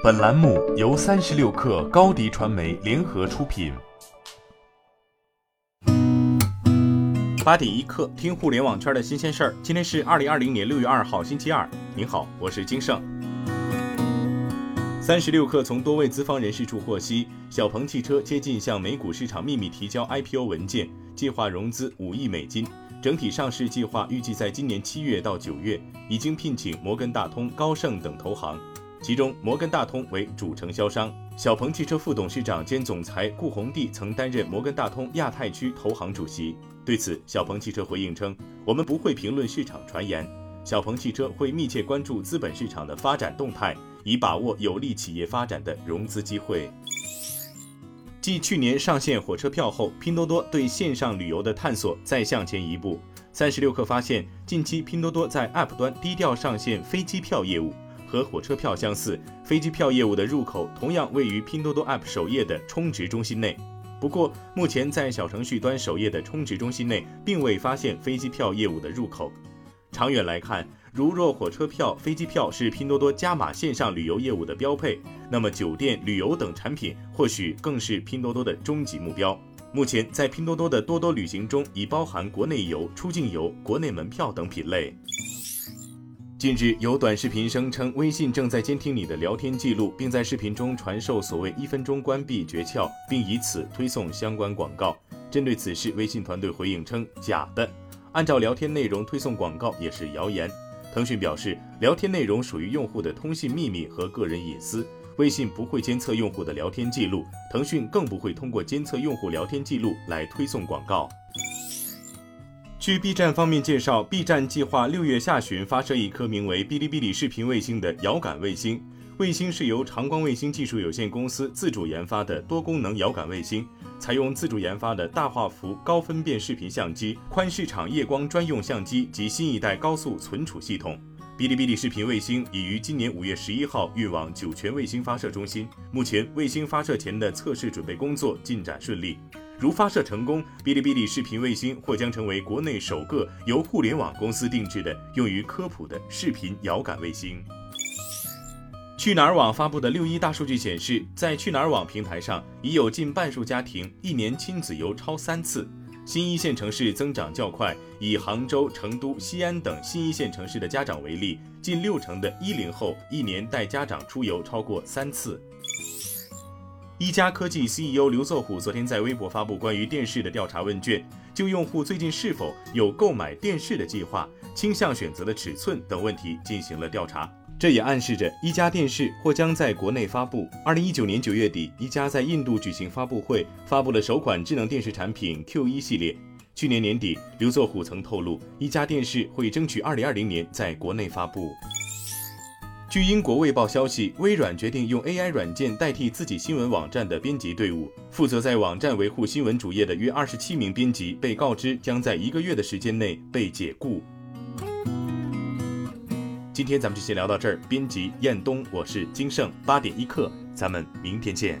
本栏目由三十六氪高低传媒联合出品。八点一刻，听互联网圈的新鲜事儿。今天是二零二零年六月二号，星期二。您好，我是金盛。三十六氪从多位资方人士处获悉，小鹏汽车接近向美股市场秘密提交 IPO 文件，计划融资五亿美金。整体上市计划预计在今年七月到九月，已经聘请摩根大通、高盛等投行。其中，摩根大通为主承销商。小鹏汽车副董事长兼总裁顾宏棣曾担任摩根大通亚太区投行主席。对此，小鹏汽车回应称：“我们不会评论市场传言。小鹏汽车会密切关注资本市场的发展动态，以把握有利企业发展的融资机会。”继去年上线火车票后，拼多多对线上旅游的探索再向前一步。三十六氪发现，近期拼多多在 App 端低调上线飞机票业务。和火车票相似，飞机票业务的入口同样位于拼多多 App 首页的充值中心内。不过，目前在小程序端首页的充值中心内，并未发现飞机票业务的入口。长远来看，如若火车票、飞机票是拼多多加码线上旅游业务的标配，那么酒店、旅游等产品或许更是拼多多的终极目标。目前，在拼多多的多多旅行中，已包含国内游、出境游、国内门票等品类。近日，有短视频声称微信正在监听你的聊天记录，并在视频中传授所谓“一分钟关闭”诀窍，并以此推送相关广告。针对此事，微信团队回应称假的，按照聊天内容推送广告也是谣言。腾讯表示，聊天内容属于用户的通信秘密和个人隐私，微信不会监测用户的聊天记录，腾讯更不会通过监测用户聊天记录来推送广告。据 B 站方面介绍，B 站计划六月下旬发射一颗名为哔哩哔哩视频卫星的遥感卫星。卫星是由长光卫星技术有限公司自主研发的多功能遥感卫星，采用自主研发的大画幅高分辨视频相机、宽市场夜光专用相机及新一代高速存储系统。哔哩哔哩视频卫星已于今年五月十一号运往酒泉卫星发射中心，目前卫星发射前的测试准备工作进展顺利。如发射成功，哔哩哔哩视频卫星或将成为国内首个由互联网公司定制的用于科普的视频遥感卫星。去哪儿网发布的六一大数据显示，在去哪儿网平台上，已有近半数家庭一年亲子游超三次。新一线城市增长较快，以杭州、成都、西安等新一线城市的家长为例，近六成的一零后一年带家长出游超过三次。一加科技 CEO 刘作虎昨天在微博发布关于电视的调查问卷，就用户最近是否有购买电视的计划、倾向选择的尺寸等问题进行了调查。这也暗示着一加电视或将在国内发布。二零一九年九月底，一加在印度举行发布会，发布了首款智能电视产品 Q 一系列。去年年底，刘作虎曾透露，一加电视会争取二零二零年在国内发布。据英国《卫报》消息，微软决定用 AI 软件代替自己新闻网站的编辑队伍。负责在网站维护新闻主页的约二十七名编辑被告知将在一个月的时间内被解雇。今天咱们就先聊到这儿。编辑彦东，我是金盛八点一刻，咱们明天见。